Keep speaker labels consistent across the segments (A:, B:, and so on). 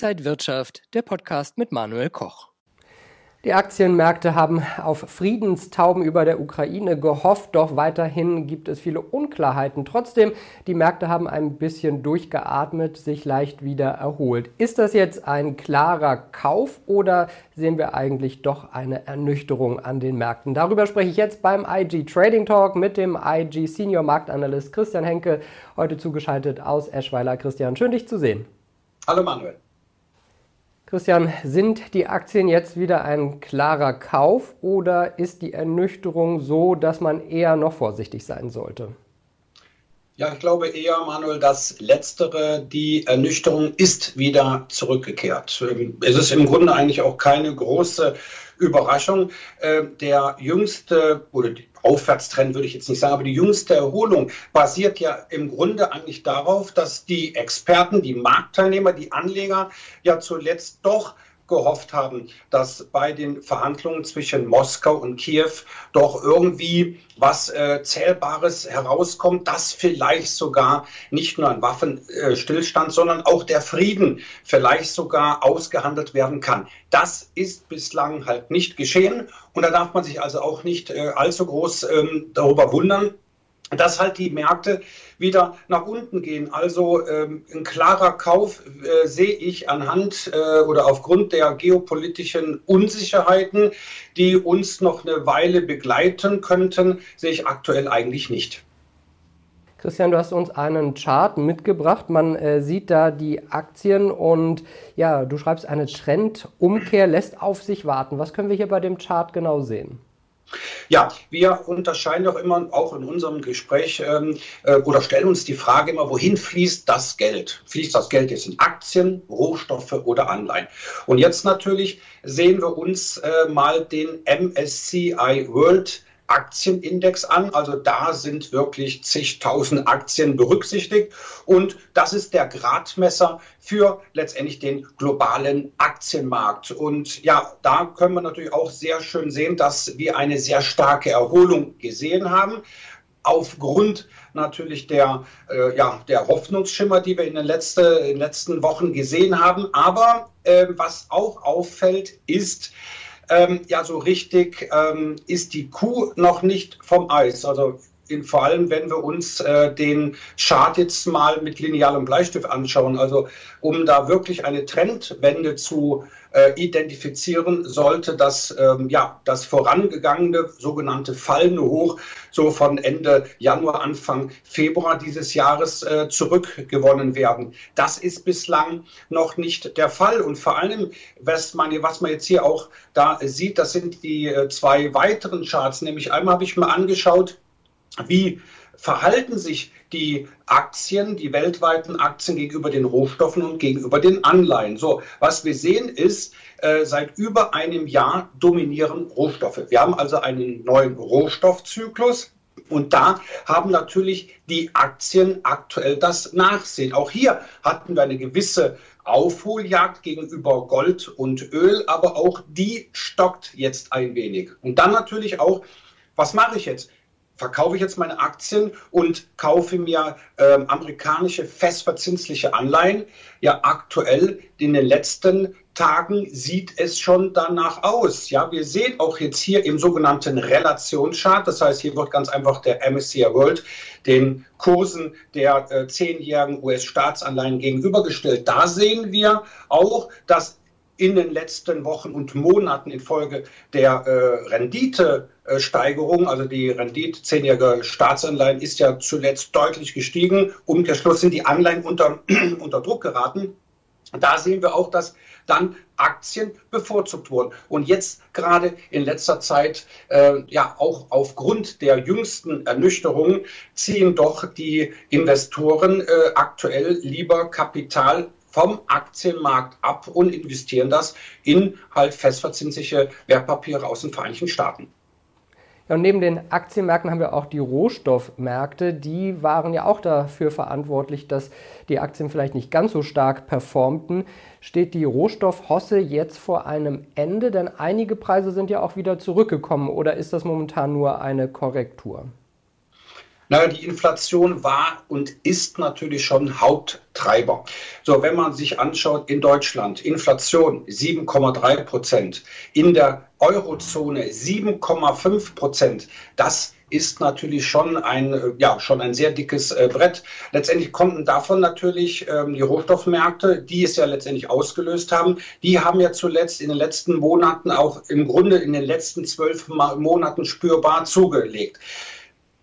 A: Inside Wirtschaft, der Podcast mit Manuel Koch.
B: Die Aktienmärkte haben auf Friedenstauben über der Ukraine gehofft, doch weiterhin gibt es viele Unklarheiten. Trotzdem, die Märkte haben ein bisschen durchgeatmet, sich leicht wieder erholt. Ist das jetzt ein klarer Kauf oder sehen wir eigentlich doch eine Ernüchterung an den Märkten? Darüber spreche ich jetzt beim IG Trading Talk mit dem IG Senior Marktanalyst Christian Henke, heute zugeschaltet aus Eschweiler. Christian, schön dich zu sehen.
C: Hallo Manuel.
B: Christian, sind die Aktien jetzt wieder ein klarer Kauf oder ist die Ernüchterung so, dass man eher noch vorsichtig sein sollte?
C: Ja, ich glaube eher, Manuel, dass letztere, die Ernüchterung ist wieder zurückgekehrt. Es ist im Grunde eigentlich auch keine große Überraschung. Äh, der jüngste oder die Aufwärtstrend würde ich jetzt nicht sagen, aber die jüngste Erholung basiert ja im Grunde eigentlich darauf, dass die Experten, die Marktteilnehmer, die Anleger ja zuletzt doch gehofft haben, dass bei den Verhandlungen zwischen Moskau und Kiew doch irgendwie was äh, Zählbares herauskommt, dass vielleicht sogar nicht nur ein Waffenstillstand, äh, sondern auch der Frieden vielleicht sogar ausgehandelt werden kann. Das ist bislang halt nicht geschehen und da darf man sich also auch nicht äh, allzu groß ähm, darüber wundern, dass halt die Märkte wieder nach unten gehen. Also ähm, ein klarer Kauf äh, sehe ich anhand äh, oder aufgrund der geopolitischen Unsicherheiten, die uns noch eine Weile begleiten könnten, sehe ich aktuell eigentlich nicht.
B: Christian, du hast uns einen Chart mitgebracht. Man äh, sieht da die Aktien und ja, du schreibst eine Trendumkehr, lässt auf sich warten. Was können wir hier bei dem Chart genau sehen?
C: Ja, wir unterscheiden doch immer auch in unserem Gespräch ähm, äh, oder stellen uns die Frage immer, wohin fließt das Geld? Fließt das Geld jetzt in Aktien, Rohstoffe oder Anleihen? Und jetzt natürlich sehen wir uns äh, mal den MSCI World Aktienindex an. Also da sind wirklich zigtausend Aktien berücksichtigt. Und das ist der Gradmesser für letztendlich den globalen Aktienmarkt. Und ja, da können wir natürlich auch sehr schön sehen, dass wir eine sehr starke Erholung gesehen haben aufgrund natürlich der, äh, ja, der Hoffnungsschimmer, die wir in den, letzte, in den letzten Wochen gesehen haben. Aber äh, was auch auffällt, ist, ähm, ja, so richtig ähm, ist die Kuh noch nicht vom Eis. Also vor allem, wenn wir uns äh, den Chart jetzt mal mit linealem Bleistift anschauen. Also um da wirklich eine Trendwende zu äh, identifizieren, sollte das, ähm, ja, das vorangegangene sogenannte fallende Hoch so von Ende Januar, Anfang Februar dieses Jahres äh, zurückgewonnen werden. Das ist bislang noch nicht der Fall. Und vor allem, was man, was man jetzt hier auch da sieht, das sind die äh, zwei weiteren Charts. Nämlich einmal habe ich mir angeschaut, wie verhalten sich die Aktien, die weltweiten Aktien gegenüber den Rohstoffen und gegenüber den Anleihen. So, was wir sehen ist, äh, seit über einem Jahr dominieren Rohstoffe. Wir haben also einen neuen Rohstoffzyklus. Und da haben natürlich die Aktien aktuell das Nachsehen. Auch hier hatten wir eine gewisse Aufholjagd gegenüber Gold und Öl, aber auch die stockt jetzt ein wenig. Und dann natürlich auch, was mache ich jetzt? Verkaufe ich jetzt meine Aktien und kaufe mir ähm, amerikanische festverzinsliche Anleihen. Ja, aktuell in den letzten Tagen sieht es schon danach aus. Ja, wir sehen auch jetzt hier im sogenannten Relationschart, das heißt, hier wird ganz einfach der MSCI World den Kursen der äh, zehnjährigen US-Staatsanleihen gegenübergestellt. Da sehen wir auch, dass in den letzten Wochen und Monaten infolge der äh, Renditesteigerung, also die Rendite zehnjährige Staatsanleihen ist ja zuletzt deutlich gestiegen. Umkehrschluss sind die Anleihen unter, unter Druck geraten. Da sehen wir auch, dass dann Aktien bevorzugt wurden. Und jetzt gerade in letzter Zeit, äh, ja auch aufgrund der jüngsten Ernüchterungen, ziehen doch die Investoren äh, aktuell lieber Kapital vom Aktienmarkt ab und investieren das in halt festverzinsliche Wertpapiere aus den Vereinigten Staaten.
B: Ja, und neben den Aktienmärkten haben wir auch die Rohstoffmärkte. Die waren ja auch dafür verantwortlich, dass die Aktien vielleicht nicht ganz so stark performten. Steht die Rohstoffhosse jetzt vor einem Ende? Denn einige Preise sind ja auch wieder zurückgekommen. Oder ist das momentan nur eine Korrektur?
C: Naja, die Inflation war und ist natürlich schon Haupttreiber. So, wenn man sich anschaut in Deutschland, Inflation 7,3 Prozent, in der Eurozone 7,5 Prozent, das ist natürlich schon ein, ja, schon ein sehr dickes äh, Brett. Letztendlich konnten davon natürlich ähm, die Rohstoffmärkte, die es ja letztendlich ausgelöst haben, die haben ja zuletzt in den letzten Monaten auch im Grunde in den letzten zwölf Monaten spürbar zugelegt.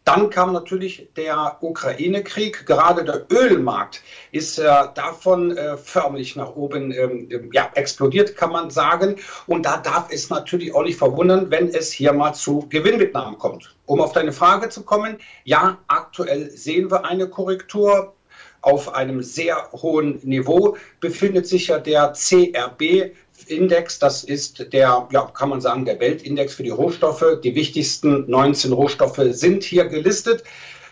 C: Dann kam natürlich der Ukraine-Krieg. Gerade der Ölmarkt ist äh, davon äh, förmlich nach oben ähm, ähm, ja, explodiert, kann man sagen. Und da darf es natürlich auch nicht verwundern, wenn es hier mal zu Gewinnmitnahmen kommt. Um auf deine Frage zu kommen, ja, aktuell sehen wir eine Korrektur auf einem sehr hohen Niveau befindet sich ja der CRB Index, das ist der, ja, kann man sagen, der Weltindex für die Rohstoffe. Die wichtigsten 19 Rohstoffe sind hier gelistet.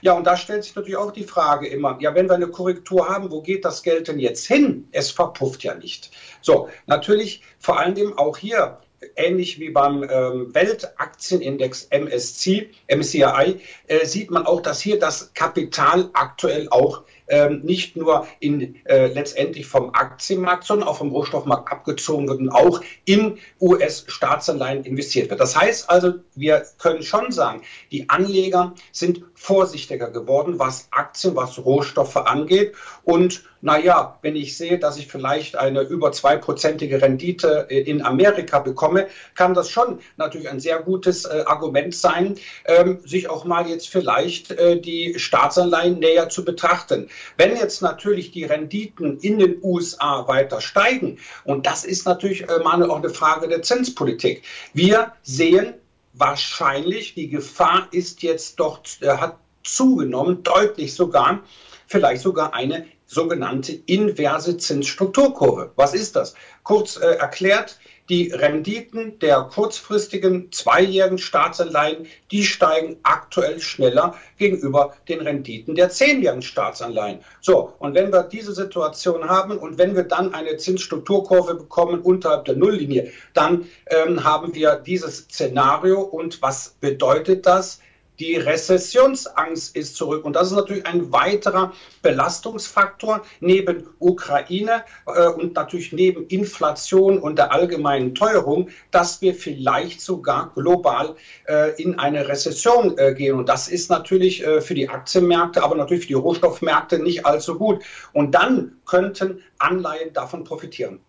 C: Ja, und da stellt sich natürlich auch die Frage immer, ja, wenn wir eine Korrektur haben, wo geht das Geld denn jetzt hin? Es verpufft ja nicht. So, natürlich vor allem auch hier ähnlich wie beim ähm, Weltaktienindex MSCI, MSCI äh, sieht man auch, dass hier das Kapital aktuell auch ähm, nicht nur in, äh, letztendlich vom Aktienmarkt, sondern auch vom Rohstoffmarkt abgezogen wird und auch in US-Staatsanleihen investiert wird. Das heißt also, wir können schon sagen, die Anleger sind vorsichtiger geworden, was Aktien, was Rohstoffe angeht. Und naja, wenn ich sehe, dass ich vielleicht eine über zweiprozentige Rendite äh, in Amerika bekomme, kann das schon natürlich ein sehr gutes äh, Argument sein, ähm, sich auch mal jetzt vielleicht äh, die Staatsanleihen näher zu betrachten. Wenn jetzt natürlich die Renditen in den USA weiter steigen, und das ist natürlich, äh, Manuel, auch eine Frage der Zinspolitik. Wir sehen wahrscheinlich, die Gefahr ist jetzt doch, äh, hat zugenommen, deutlich sogar, vielleicht sogar eine sogenannte inverse Zinsstrukturkurve. Was ist das? Kurz äh, erklärt, die Renditen der kurzfristigen zweijährigen Staatsanleihen, die steigen aktuell schneller gegenüber den Renditen der zehnjährigen Staatsanleihen. So, und wenn wir diese Situation haben und wenn wir dann eine Zinsstrukturkurve bekommen unterhalb der Nulllinie, dann ähm, haben wir dieses Szenario. Und was bedeutet das? Die Rezessionsangst ist zurück. Und das ist natürlich ein weiterer Belastungsfaktor neben Ukraine äh, und natürlich neben Inflation und der allgemeinen Teuerung, dass wir vielleicht sogar global äh, in eine Rezession äh, gehen. Und das ist natürlich äh, für die Aktienmärkte, aber natürlich für die Rohstoffmärkte nicht allzu gut. Und dann könnten Anleihen davon profitieren.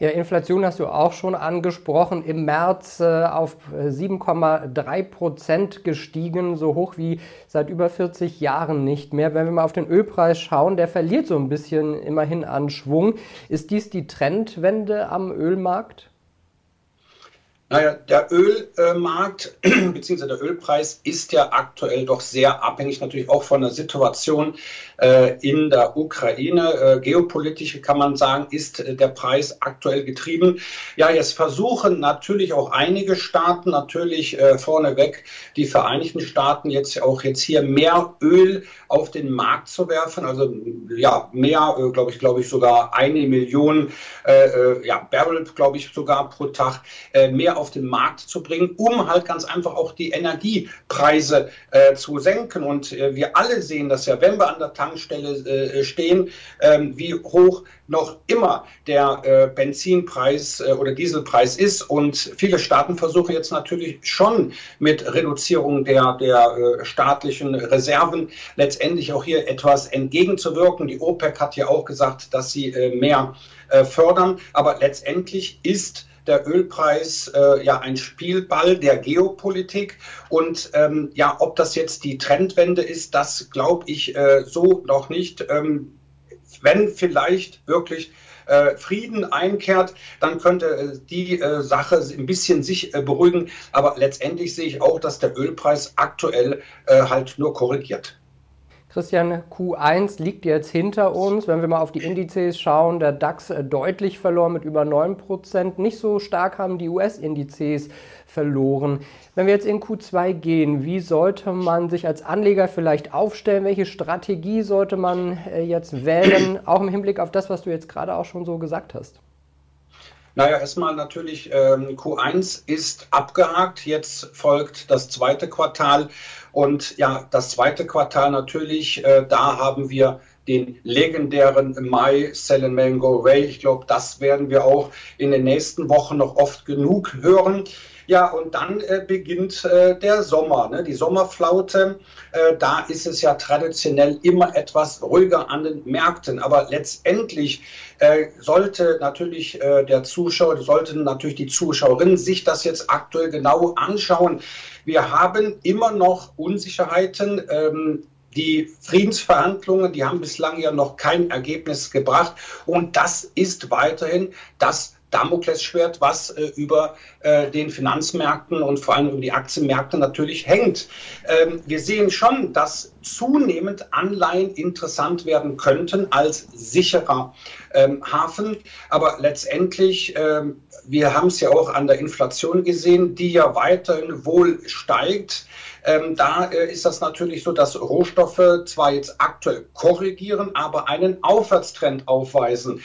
B: Ja, Inflation hast du auch schon angesprochen. Im März äh, auf 7,3 äh, Prozent gestiegen, so hoch wie seit über 40 Jahren nicht mehr. Wenn wir mal auf den Ölpreis schauen, der verliert so ein bisschen immerhin an Schwung. Ist dies die Trendwende am Ölmarkt?
C: Naja, der Ölmarkt bzw. der Ölpreis ist ja aktuell doch sehr abhängig natürlich auch von der Situation äh, in der Ukraine. Äh, geopolitisch kann man sagen, ist äh, der Preis aktuell getrieben. Ja, jetzt versuchen natürlich auch einige Staaten, natürlich vorneweg die Vereinigten Staaten, jetzt auch jetzt hier mehr Öl auf den Markt zu werfen. Also ja, mehr, glaube ich, glaube ich sogar eine Million ja, Barrel, glaube ich, sogar pro Tag mehr auf den Markt zu bringen, um halt ganz einfach auch die Energiepreise zu senken. Und wir alle sehen das ja, wenn wir an der Tankstelle äh, stehen, ähm, wie hoch noch immer der äh, Benzinpreis äh, oder Dieselpreis ist. Und viele Staaten versuchen jetzt natürlich schon mit Reduzierung der, der äh, staatlichen Reserven letztendlich auch hier etwas entgegenzuwirken. Die OPEC hat ja auch gesagt, dass sie äh, mehr äh, fördern. Aber letztendlich ist der Ölpreis äh, ja ein Spielball der Geopolitik. Und ähm, ja, ob das jetzt die Trendwende ist, das glaube ich äh, so noch nicht. Ähm, wenn vielleicht wirklich äh, Frieden einkehrt, dann könnte äh, die äh, Sache ein bisschen sich beruhigen. Aber letztendlich sehe ich auch, dass der Ölpreis aktuell halt nur korrigiert.
B: Christian, Q1 liegt jetzt hinter uns. Wenn wir mal auf die Indizes schauen, der DAX äh, deutlich verloren mit über 9%. Nicht so stark haben die US-Indizes verloren. Wenn wir jetzt in Q2 gehen, wie sollte man sich als Anleger vielleicht aufstellen? Welche Strategie sollte man äh, jetzt wählen? Auch im Hinblick auf das, was du jetzt gerade auch schon so gesagt hast.
C: Naja, erstmal natürlich ähm, Q1 ist abgehakt. Jetzt folgt das zweite Quartal Und ja, das zweite Quartal natürlich, äh, da haben wir den legendären Mai Sell and Mail Go Away. Ich glaube, das werden wir auch in den nächsten Wochen noch oft genug hören. Ja, und dann äh, beginnt äh, der Sommer, ne? die Sommerflaute. Äh, da ist es ja traditionell immer etwas ruhiger an den Märkten. Aber letztendlich äh, sollte natürlich äh, der Zuschauer, sollten natürlich die Zuschauerinnen sich das jetzt aktuell genau anschauen. Wir haben immer noch Unsicherheiten. Ähm, die Friedensverhandlungen, die haben bislang ja noch kein Ergebnis gebracht. Und das ist weiterhin das Damoklesschwert, was äh, über äh, den Finanzmärkten und vor allem über die Aktienmärkte natürlich hängt. Ähm, wir sehen schon, dass zunehmend Anleihen interessant werden könnten als sicherer ähm, Hafen. Aber letztendlich, ähm, wir haben es ja auch an der Inflation gesehen, die ja weiterhin wohl steigt. Ähm, da äh, ist das natürlich so, dass Rohstoffe zwar jetzt aktuell korrigieren, aber einen Aufwärtstrend aufweisen.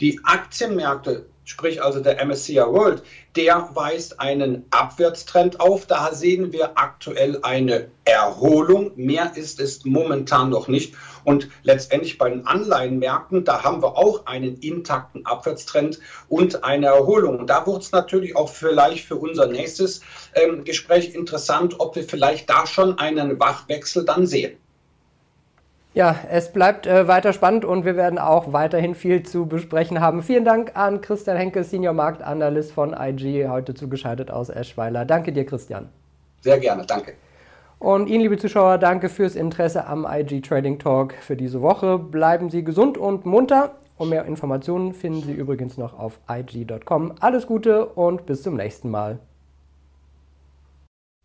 C: Die Aktienmärkte sprich also der MSCI World, der weist einen Abwärtstrend auf. Da sehen wir aktuell eine Erholung. Mehr ist es momentan noch nicht. Und letztendlich bei den Anleihenmärkten, da haben wir auch einen intakten Abwärtstrend und eine Erholung. Da wird es natürlich auch vielleicht für unser nächstes ähm, Gespräch interessant, ob wir vielleicht da schon einen Wachwechsel dann sehen.
B: Ja, es bleibt äh, weiter spannend und wir werden auch weiterhin viel zu besprechen haben. Vielen Dank an Christian Henke, Senior Marktanalyst von IG, heute zugeschaltet aus Eschweiler. Danke dir, Christian.
C: Sehr gerne, danke.
B: Und Ihnen, liebe Zuschauer, danke fürs Interesse am IG Trading Talk für diese Woche. Bleiben Sie gesund und munter. Und mehr Informationen finden Sie übrigens noch auf IG.com. Alles Gute und bis zum nächsten Mal.